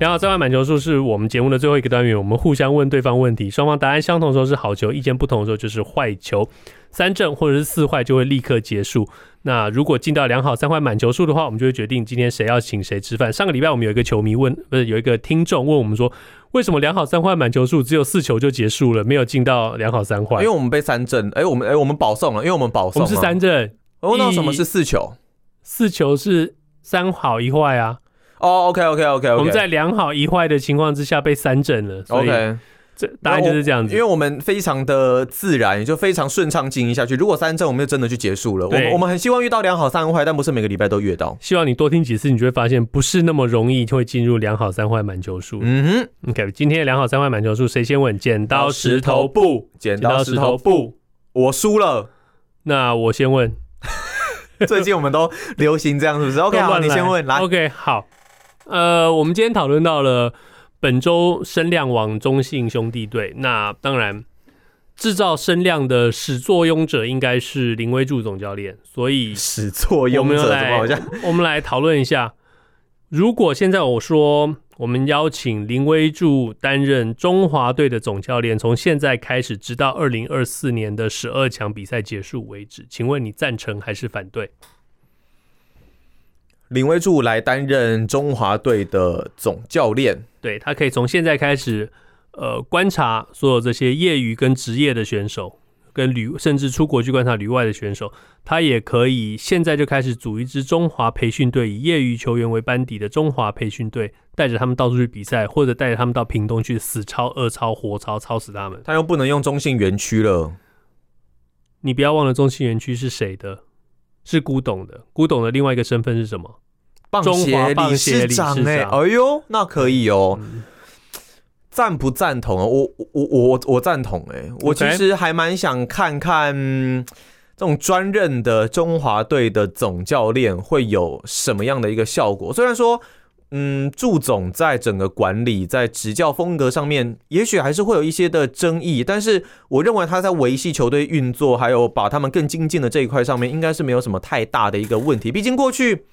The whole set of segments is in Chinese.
两好三坏满球数是我们节目的最后一个单元，我们互相问对方问题，双方答案相同的时候是好球，意见不同的时候就是坏球，三正或者是四坏就会立刻结束。那如果进到两好三坏满球数的话，我们就会决定今天谁要请谁吃饭。上个礼拜我们有一个球迷问，不是有一个听众问我们说，为什么两好三坏满球数只有四球就结束了，没有进到两好三坏？因为我们被三正，哎、欸，我们哎、欸，我们保送了，因为我们保送，我们是三正。哦，那什么是四球？四球是三好一坏啊。哦、okay, okay, okay. 我们在良好一坏的情况之下被三振了，OK，这答案就是这样子。因为我们非常的自然，也就非常顺畅经营下去。如果三振，我们就真的就结束了。我们我们很希望遇到良好三坏，但不是每个礼拜都遇到。希望你多听几次，你就会发现不是那么容易就会进入良好三坏满球数。嗯哼，OK，今天的两好三坏满球数谁先问？剪刀石头布，剪刀石头布，我输了。那我先问。最近我们都流行这样，是不是？OK，好，你先问。来，OK，好。呃，我们今天讨论到了本周声量王中信兄弟队。那当然，制造声量的始作俑者应该是林威柱总教练。所以始作俑者怎么好像？我们来讨论一下，如果现在我说我们邀请林威柱担任中华队的总教练，从现在开始直到二零二四年的十二强比赛结束为止，请问你赞成还是反对？林威柱来担任中华队的总教练，对，他可以从现在开始，呃，观察所有这些业余跟职业的选手，跟旅甚至出国去观察旅外的选手，他也可以现在就开始组一支中华培训队，以业余球员为班底的中华培训队，带着他们到处去比赛，或者带着他们到屏东去死超、恶超、活超，超死他们。他又不能用中信园区了，你不要忘了中信园区是谁的？是古董的，古董的另外一个身份是什么？棒协理事长哎、欸，哎呦，那可以哦。赞、嗯、不赞同啊？我我我我赞同哎、欸。我其实还蛮想看看这种专任的中华队的总教练会有什么样的一个效果。虽然说，嗯，祝总在整个管理、在执教风格上面，也许还是会有一些的争议，但是我认为他在维系球队运作，还有把他们更精进的这一块上面，应该是没有什么太大的一个问题。毕竟过去。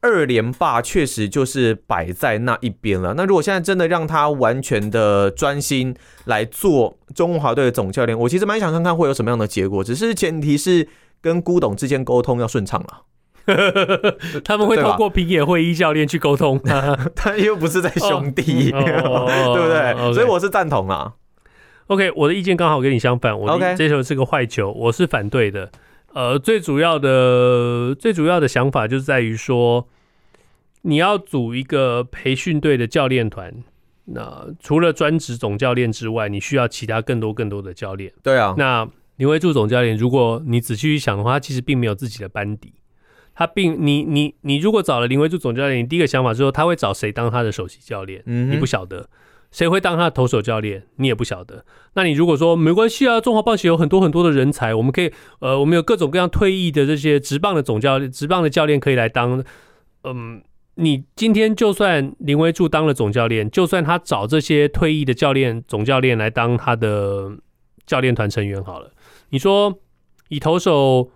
二连霸确实就是摆在那一边了。那如果现在真的让他完全的专心来做中华队的总教练，我其实蛮想看看会有什么样的结果。只是前提是跟辜董之间沟通要顺畅了。他们会透过平野会议教练去沟通，他又不是在兄弟，对不对？所以我是赞同啦。OK，我的意见刚好跟你相反。我这球是个坏球，我是反对的。呃，最主要的、最主要的想法就是在于说，你要组一个培训队的教练团，那除了专职总教练之外，你需要其他更多更多的教练。对啊，那林威柱总教练，如果你仔细去想的话，他其实并没有自己的班底，他并你你你如果找了林威柱总教练，你第一个想法是说他会找谁当他的首席教练？嗯，你不晓得。谁会当他的投手教练？你也不晓得。那你如果说没关系啊，中华棒协有很多很多的人才，我们可以，呃，我们有各种各样退役的这些职棒的总教练、职棒的教练可以来当。嗯，你今天就算林威柱当了总教练，就算他找这些退役的教练、总教练来当他的教练团成员好了，你说以投手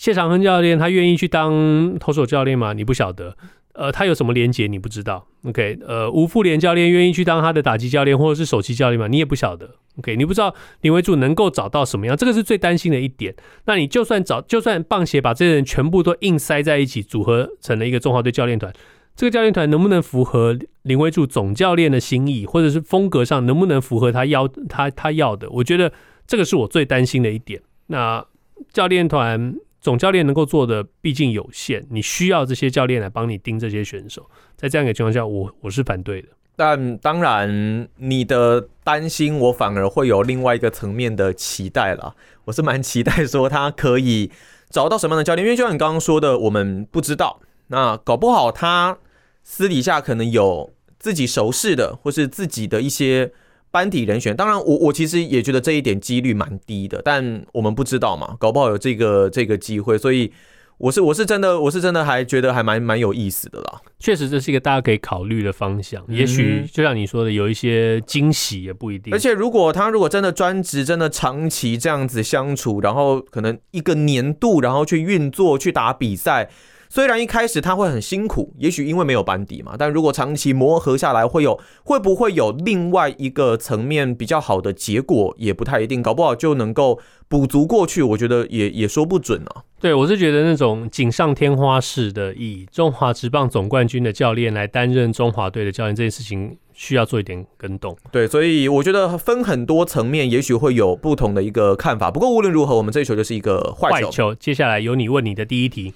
谢长亨教练，他愿意去当投手教练吗？你不晓得。呃，他有什么连结你不知道？OK，呃，吴富连教练愿意去当他的打击教练或者是首席教练吗？你也不晓得。OK，你不知道林威柱能够找到什么样，这个是最担心的一点。那你就算找，就算棒协把这些人全部都硬塞在一起，组合成了一个中华队教练团，这个教练团能不能符合林威柱总教练的心意，或者是风格上能不能符合他要他他要的？我觉得这个是我最担心的一点。那教练团。总教练能够做的毕竟有限，你需要这些教练来帮你盯这些选手。在这样一个情况下，我我是反对的。但当然，你的担心我反而会有另外一个层面的期待了。我是蛮期待说他可以找到什么样的教练，因为就像你刚刚说的，我们不知道。那搞不好他私底下可能有自己熟识的，或是自己的一些班底人选，当然我我其实也觉得这一点几率蛮低的，但我们不知道嘛，搞不好有这个这个机会，所以我是我是真的我是真的还觉得还蛮蛮有意思的啦。确实这是一个大家可以考虑的方向，也许就像你说的，有一些惊喜也不一定。而且如果他如果真的专职，真的长期这样子相处，然后可能一个年度，然后去运作去打比赛。虽然一开始他会很辛苦，也许因为没有班底嘛，但如果长期磨合下来，会有会不会有另外一个层面比较好的结果，也不太一定，搞不好就能够补足过去，我觉得也也说不准啊。对，我是觉得那种锦上添花式的，以中华职棒总冠军的教练来担任中华队的教练，这件事情需要做一点更动。对，所以我觉得分很多层面，也许会有不同的一个看法。不过无论如何，我们这一球就是一个坏球。坏球。接下来由你问你的第一题。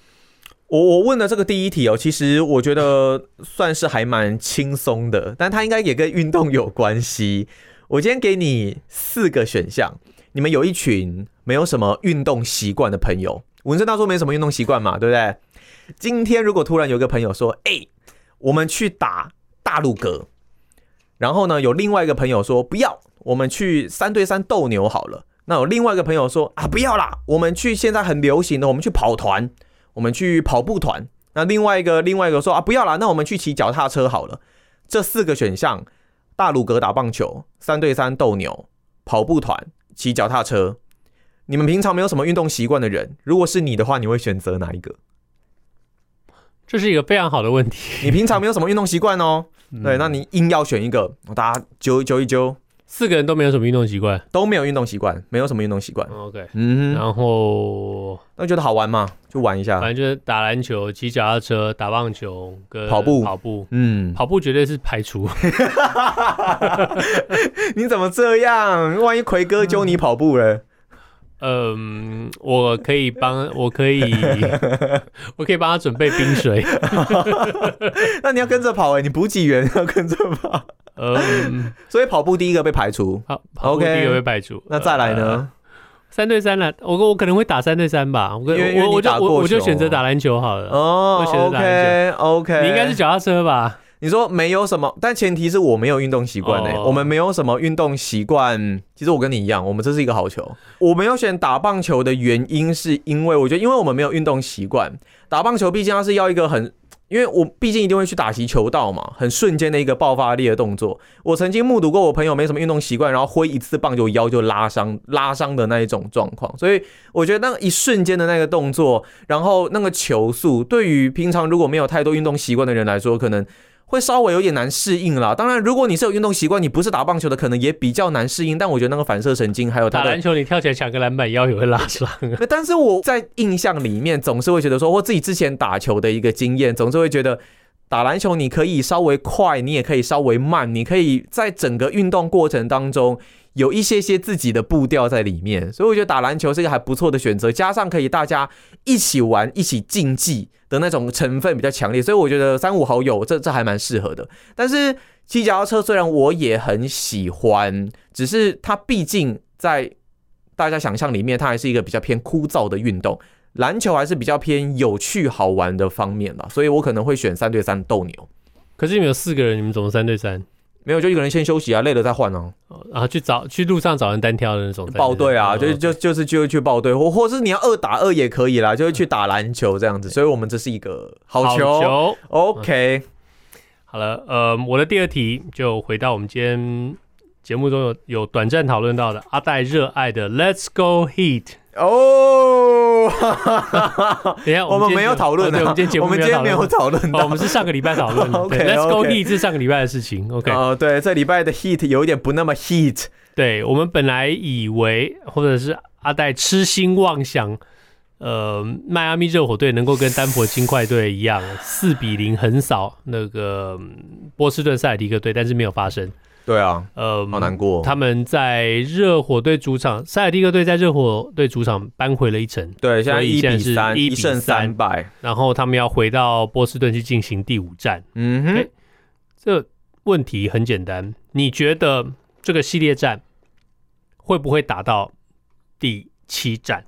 我我问的这个第一题哦，其实我觉得算是还蛮轻松的，但它应该也跟运动有关系。我今天给你四个选项，你们有一群没有什么运动习惯的朋友，文森大叔没什么运动习惯嘛，对不对？今天如果突然有一个朋友说：“哎，我们去打大陆格。”然后呢，有另外一个朋友说：“不要，我们去三对三斗牛好了。”那有另外一个朋友说：“啊，不要啦，我们去现在很流行的，我们去跑团。”我们去跑步团，那另外一个另外一个说啊，不要啦，那我们去骑脚踏车好了。这四个选项：大鲁格打棒球、三对三斗牛、跑步团、骑脚踏车。你们平常没有什么运动习惯的人，如果是你的话，你会选择哪一个？这是一个非常好的问题。你平常没有什么运动习惯哦，对，那你硬要选一个，大家揪一揪一揪。四个人都没有什么运动习惯，都没有运动习惯，没有什么运动习惯。OK，嗯，然后那觉得好玩嘛，就玩一下。反正就是打篮球、骑脚踏车、打棒球跟跑步。跑步，嗯，跑步绝对是排除。你怎么这样？万一奎哥揪你跑步了？嗯，我可以帮，我可以，我可以帮他准备冰水。那你要跟着跑哎，你补给员要跟着跑。嗯，所以跑步第一个被排除。好，OK，第一个被排除。那再来呢？三对三了，我我可能会打三对三吧。我我我就我我就选择打篮球好了。哦，OK OK，你应该是脚踏车吧？你说没有什么，但前提是我没有运动习惯诶。我们没有什么运动习惯。其实我跟你一样，我们这是一个好球。我没有选打棒球的原因是因为我觉得，因为我们没有运动习惯，打棒球毕竟它是要一个很。因为我毕竟一定会去打击球道嘛，很瞬间的一个爆发力的动作。我曾经目睹过我朋友没什么运动习惯，然后挥一次棒就腰就拉伤，拉伤的那一种状况。所以我觉得那一瞬间的那个动作，然后那个球速，对于平常如果没有太多运动习惯的人来说，可能。会稍微有点难适应啦。当然，如果你是有运动习惯，你不是打棒球的，可能也比较难适应。但我觉得那个反射神经还有他打篮球，你跳起来抢个篮板，腰也会拉伤。但是我在印象里面总是会觉得说，我自己之前打球的一个经验，总是会觉得打篮球你可以稍微快，你也可以稍微慢，你可以在整个运动过程当中。有一些些自己的步调在里面，所以我觉得打篮球是一个还不错的选择，加上可以大家一起玩、一起竞技的那种成分比较强烈，所以我觉得三五好友这这还蛮适合的。但是骑脚踏车虽然我也很喜欢，只是它毕竟在大家想象里面，它还是一个比较偏枯燥的运动。篮球还是比较偏有趣好玩的方面吧，所以我可能会选三对三斗牛。可是你们有四个人，你们怎么三对三？没有，就一个人先休息啊，累了再换哦。然后去找去路上找人单挑的那种报队啊，就就就是就去报队，或或是你要二打二也可以啦，就是去打篮球这样子。所以我们这是一个好球。好球 OK，好了，呃，我的第二题就回到我们今天节目中有有短暂讨论到的阿戴热爱的 Let's Go Heat。哦，等下，我们没有讨论，我们今天节目我们今天没有讨论，我们是上个礼拜讨论的。Let's go heat 是上个礼拜的事情。OK，哦，对，这礼拜的 heat 有一点不那么 heat。对，我们本来以为，或者是阿戴痴心妄想，呃，迈阿密热火队能够跟丹佛金块队一样，四比零横扫那个波士顿塞尔提克队，但是没有发生。对啊，呃，好难过。他们在热火队主场，塞尔蒂克队在热火队主场扳回了一城。对，现在一比三，一胜三败。然后他们要回到波士顿去进行第五战。嗯哼，这问题很简单，你觉得这个系列战会不会打到第七战？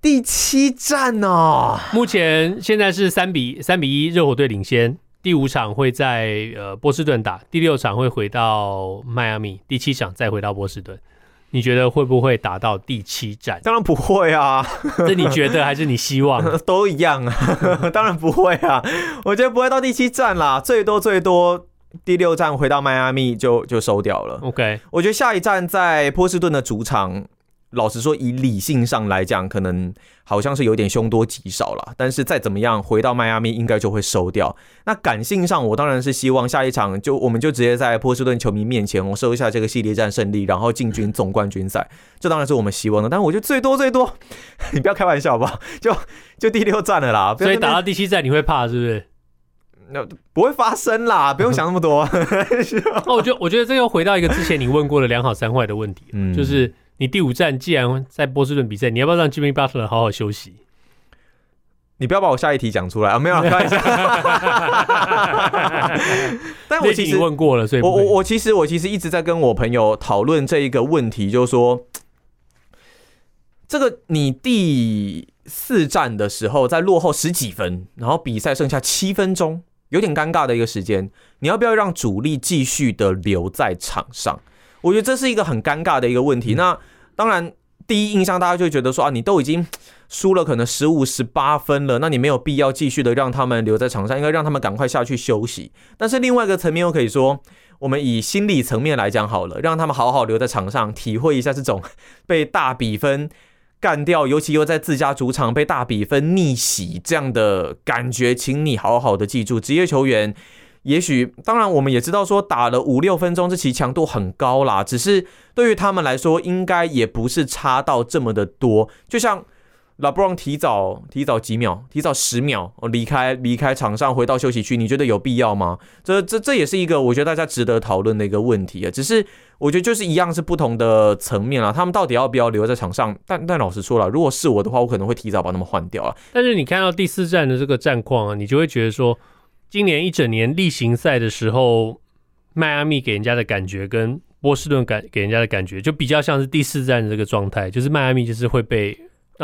第七战哦，目前现在是三比三比一，热火队领先。第五场会在呃波士顿打，第六场会回到迈阿密，第七场再回到波士顿。你觉得会不会打到第七战？当然不会啊！这你觉得还是你希望？都一样啊！当然不会啊！我觉得不会到第七战啦，最多最多第六站回到迈阿密就就收掉了。OK，我觉得下一站在波士顿的主场。老实说，以理性上来讲，可能好像是有点凶多吉少了。但是再怎么样，回到迈阿密应该就会收掉。那感性上，我当然是希望下一场就我们就直接在波士顿球迷面前，我收一下这个系列战胜利，然后进军总冠军赛。这当然是我们希望的。但是我觉得最多最多，你不要开玩笑吧？就就第六战了啦。所以打到第七战你会怕是不是？那不会发生啦，不用想那么多。那我觉得我觉得这又回到一个之前你问过的两好三坏的问题，嗯，就是。你第五站既然在波士顿比赛，你要不要让 Jimmy Butler 好好休息？你不要把我下一题讲出来啊！没有，开玩笑。但我其实问过了，所以我我我其实我其实一直在跟我朋友讨论这一个问题，就是说，这个你第四站的时候在落后十几分，然后比赛剩下七分钟，有点尴尬的一个时间，你要不要让主力继续的留在场上？我觉得这是一个很尴尬的一个问题。那当然，第一印象大家就觉得说啊，你都已经输了可能十五、十八分了，那你没有必要继续的让他们留在场上，应该让他们赶快下去休息。但是另外一个层面，我可以说，我们以心理层面来讲好了，让他们好好留在场上，体会一下这种被大比分干掉，尤其又在自家主场被大比分逆袭这样的感觉。请你好好的记住，职业球员。也许，当然，我们也知道说打了五六分钟，这其强度很高啦。只是对于他们来说，应该也不是差到这么的多。就像 LeBron 提早提早几秒，提早十秒离开离开场上，回到休息区，你觉得有必要吗？这这这也是一个我觉得大家值得讨论的一个问题啊。只是我觉得就是一样是不同的层面啦。他们到底要不要留在场上？但但老实说了，如果是我的话，我可能会提早把他们换掉啊。但是你看到第四站的这个战况啊，你就会觉得说。今年一整年例行赛的时候，迈阿密给人家的感觉跟波士顿感给人家的感觉就比较像是第四站的这个状态，就是迈阿密就是会被。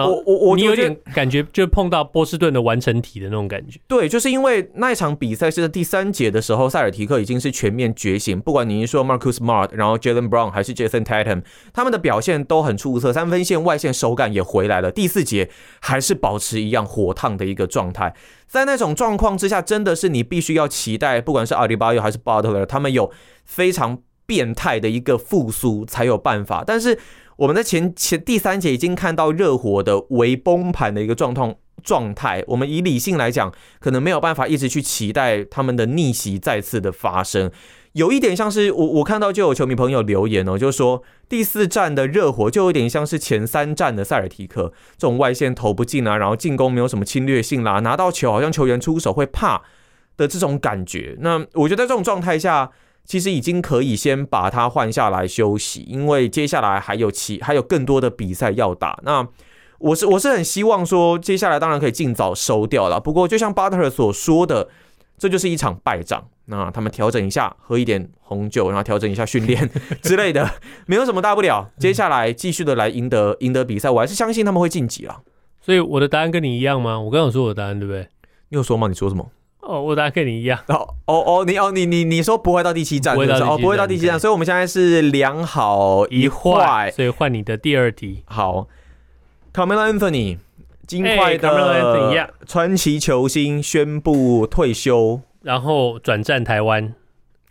我我我，你有点感觉，就碰到波士顿的完成体的那种感觉。对，就是因为那一场比赛是在第三节的时候，塞尔提克已经是全面觉醒。不管你是说 Marcus Smart，然后 Jaylen Brown 还是 Jayson Tatum，他们的表现都很出色，三分线外线手感也回来了。第四节还是保持一样火烫的一个状态。在那种状况之下，真的是你必须要期待，不管是 Adebayo 还是 Butler，他们有非常变态的一个复苏才有办法。但是。我们在前前第三节已经看到热火的微崩盘的一个状况状态。我们以理性来讲，可能没有办法一直去期待他们的逆袭再次的发生。有一点像是我我看到就有球迷朋友留言哦，就是说第四战的热火就有点像是前三战的塞尔提克，这种外线投不进啊，然后进攻没有什么侵略性啦，拿到球好像球员出手会怕的这种感觉。那我觉得在这种状态下。其实已经可以先把他换下来休息，因为接下来还有其还有更多的比赛要打。那我是我是很希望说，接下来当然可以尽早收掉了。不过就像巴特尔所说的，这就是一场败仗。那他们调整一下，喝一点红酒，然后调整一下训练 之类的，没有什么大不了。接下来继续的来赢得赢得比赛，我还是相信他们会晋级了。所以我的答案跟你一样吗？我刚刚有说我的答案对不对？你有说吗？你说什么？哦，我答案跟你一样。哦哦哦，你哦你你你说不会到第七战，哦不会到第七站，所以我们现在是两好一坏，所以换你的第二题。好，Carmelo Anthony，金块的传奇球星宣布退休，然后转战台湾。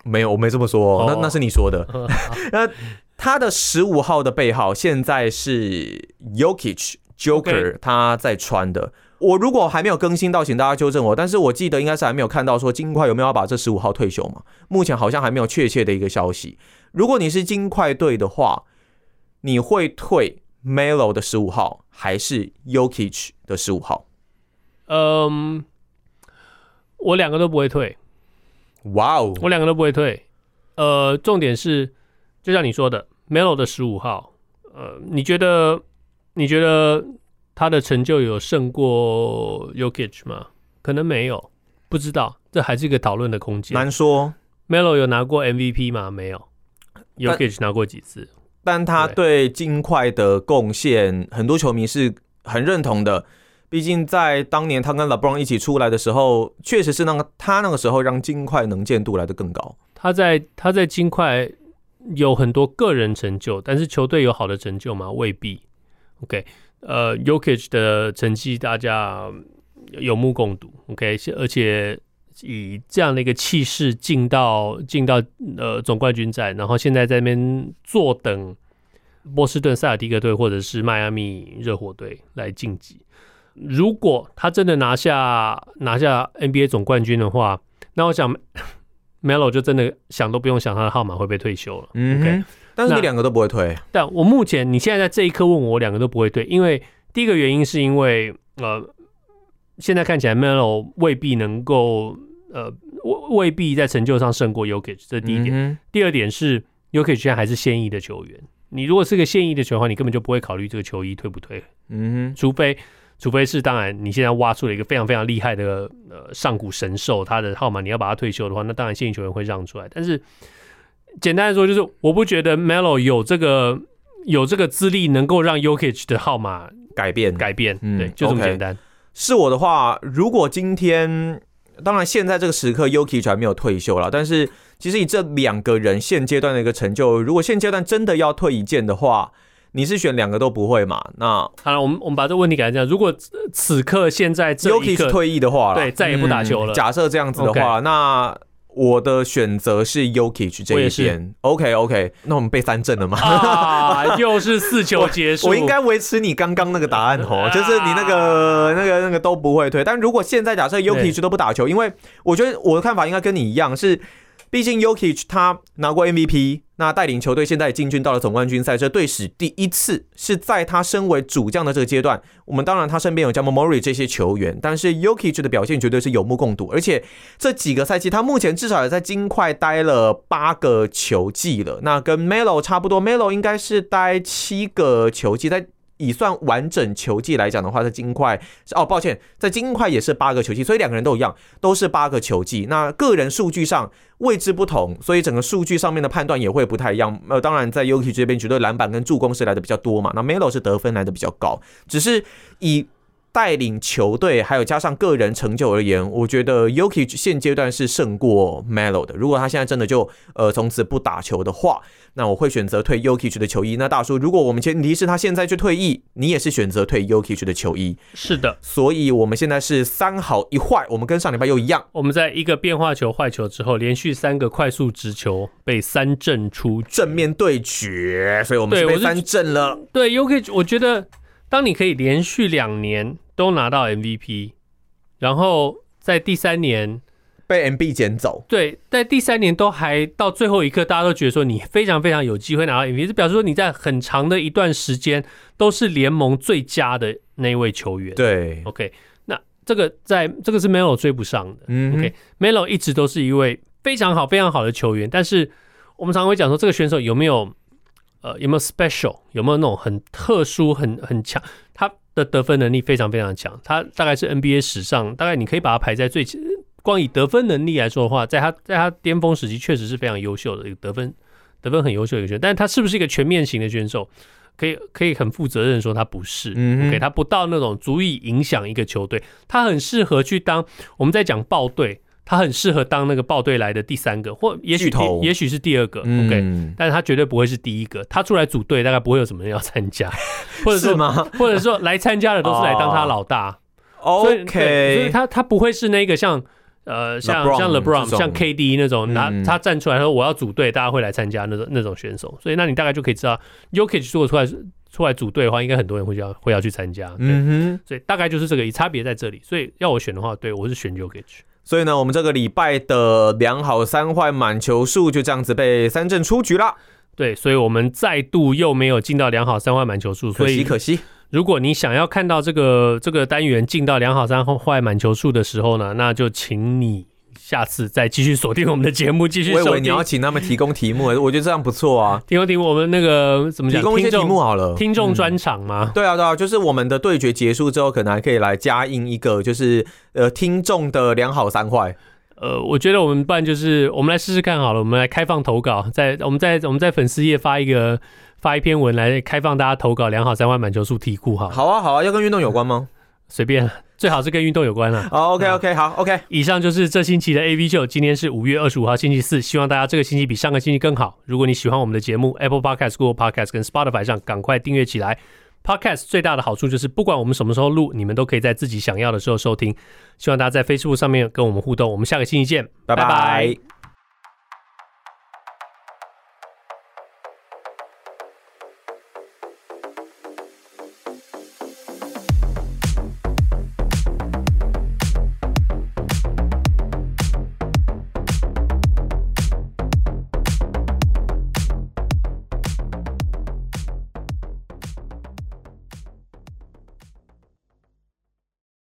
没有，我没这么说，那那是你说的。那他的十五号的背号现在是 YOKICH Joker，他在穿的。我如果还没有更新到，请大家纠正我。但是我记得应该是还没有看到说金块有没有要把这十五号退休嘛？目前好像还没有确切的一个消息。如果你是金块队的话，你会退 Melo 的十五号还是 Yokich 的十五号？嗯，我两个都不会退。哇哦，我两个都不会退。呃，重点是，就像你说的，Melo 的十五号，呃，你觉得？你觉得？他的成就有胜过 Yokich 吗？可能没有，不知道，这还是一个讨论的空间。难说。Melo 有拿过 MVP 吗？没有。Yokich 拿过几次？但他对金块的贡献，很多球迷是很认同的。毕竟在当年他跟 LeBron 一起出来的时候，确实是那个他那个时候让金块能见度来得更高。他在他在金块有很多个人成就，但是球队有好的成就吗？未必。OK，呃，Yokich 的成绩大家有目共睹。OK，而且以这样的一个气势进到进到呃总冠军战，然后现在在那边坐等波士顿塞尔提克队或者是迈阿密热火队来晋级。如果他真的拿下拿下 NBA 总冠军的话，那我想 Melo 就真的想都不用想他的号码会被退休了。嗯，OK，但是你两个都不会退。但我目前你现在在这一刻问我，我两个都不会退，因为第一个原因是因为呃，现在看起来 Melo 未必能够呃未未必在成就上胜过 Jokic，这是第一点。嗯、第二点是 Jokic 现在还是现役的球员，你如果是个现役的球员的话，你根本就不会考虑这个球衣退不退。嗯哼，除非。除非是，当然，你现在挖出了一个非常非常厉害的呃上古神兽，他的号码你要把他退休的话，那当然现役球员会让出来。但是简单来说，就是我不觉得 Melo 有这个有这个资历能够让 Jokic 的号码改变改变。嗯，对，就这么简单。Okay. 是我的话，如果今天当然现在这个时刻 Jokic 还没有退休了，但是其实以这两个人现阶段的一个成就，如果现阶段真的要退一件的话。你是选两个都不会嘛？那好了，我们我们把这个问题改成这样：如果此刻现在 Jokic 退役的话，对，再也不打球了。嗯、假设这样子的话.那我的选择是 Jokic 这一边。OK OK，那我们被三振了吗？啊，又是四球结束。我，我应该维持你刚刚那个答案哦，就是你那个那个那个都不会退。但如果现在假设 Jokic 都不打球，因为我觉得我的看法应该跟你一样是。毕竟 Yokich 他拿过 MVP，那带领球队现在进军到了总冠军赛，这队史第一次是在他身为主将的这个阶段。我们当然他身边有 Jamal Murray 这些球员，但是 Yokich 的表现绝对是有目共睹。而且这几个赛季，他目前至少也在金块待了八个球季了，那跟 Melo 差不多，Melo 应该是待七个球季在。以算完整球季来讲的话，在金块哦，抱歉，在金块也是八个球季，所以两个人都一样，都是八个球季。那个人数据上位置不同，所以整个数据上面的判断也会不太一样。呃，当然在 Yuki 这边，绝对篮板跟助攻是来的比较多嘛。那 Melo 是得分来的比较高，只是以。带领球队，还有加上个人成就而言，我觉得 Yuki 现阶段是胜过 Melo 的。如果他现在真的就呃从此不打球的话，那我会选择退 Yuki 的球衣。那大叔，如果我们前提是他现在就退役，你也是选择退 Yuki 的球衣？是的，所以我们现在是三好一坏，我们跟上礼拜又一样。我们在一个变化球坏球之后，连续三个快速直球被三振出正面对决，所以我们是被三振了。对 Yuki，我觉得当你可以连续两年。都拿到 MVP，然后在第三年被 MB 捡走。对，在第三年都还到最后一刻，大家都觉得说你非常非常有机会拿到 MVP，这表示说你在很长的一段时间都是联盟最佳的那一位球员。对，OK，那这个在这个是 Melo 追不上的。嗯，OK，Melo 一直都是一位非常好非常好的球员，但是我们常常会讲说这个选手有没有呃有没有 special，有没有那种很特殊很很强他。的得分能力非常非常强，他大概是 NBA 史上大概你可以把他排在最光以得分能力来说的话，在他在他巅峰时期确实是非常优秀的一个得分得分很优秀的一个选手，但是他是不是一个全面型的选手？可以可以很负责任说他不是，嗯，OK，他不到那种足以影响一个球队，他很适合去当我们在讲爆队。他很适合当那个爆队来的第三个，或也许也许是第二个，OK，嗯，但是他绝对不会是第一个。他出来组队，大概不会有什么人要参加，或者说是吗？或者说来参加的都是来当他老大，OK，所以他他不会是那个像呃像像 LeBron 像 KD 那种拿他站出来说我要组队，大家会来参加那种那种选手。所以那你大概就可以知道，Yokic 如果出来出来组队的话，应该很多人会要会要去参加。嗯哼，所以大概就是这个，差别在这里。所以要我选的话，对我是选 Jokic。所以呢，我们这个礼拜的两好三坏满球数就这样子被三振出局了。对，所以我们再度又没有进到两好三坏满球数，可惜可惜。如果你想要看到这个这个单元进到两好三坏满球数的时候呢，那就请你。下次再继续锁定我们的节目，继续。我以为你要请他们提供题目，我觉得这样不错啊。提供题目，我们那个怎么讲？提供一些题目好了。听众专场吗？嗯？对啊，对啊，就是我们的对决结束之后，可能还可以来加印一个，就是呃，听众的良好三坏。呃，我觉得我们不然就是我们来试试看好了，我们来开放投稿，在我们在我们在粉丝页发一个发一篇文来开放大家投稿良好三坏满球数题库哈。好啊，好啊，要跟运动有关吗？随便，最好是跟运动有关了。好，OK，OK，好，OK。以上就是这星期的 AV 秀。今天是五月二十五号，星期四。希望大家这个星期比上个星期更好。如果你喜欢我们的节目，Apple Podcast、Google Podcast 跟 Spotify 上赶快订阅起来。Podcast 最大的好处就是，不管我们什么时候录，你们都可以在自己想要的时候收听。希望大家在 Facebook 上面跟我们互动。我们下个星期见，拜拜。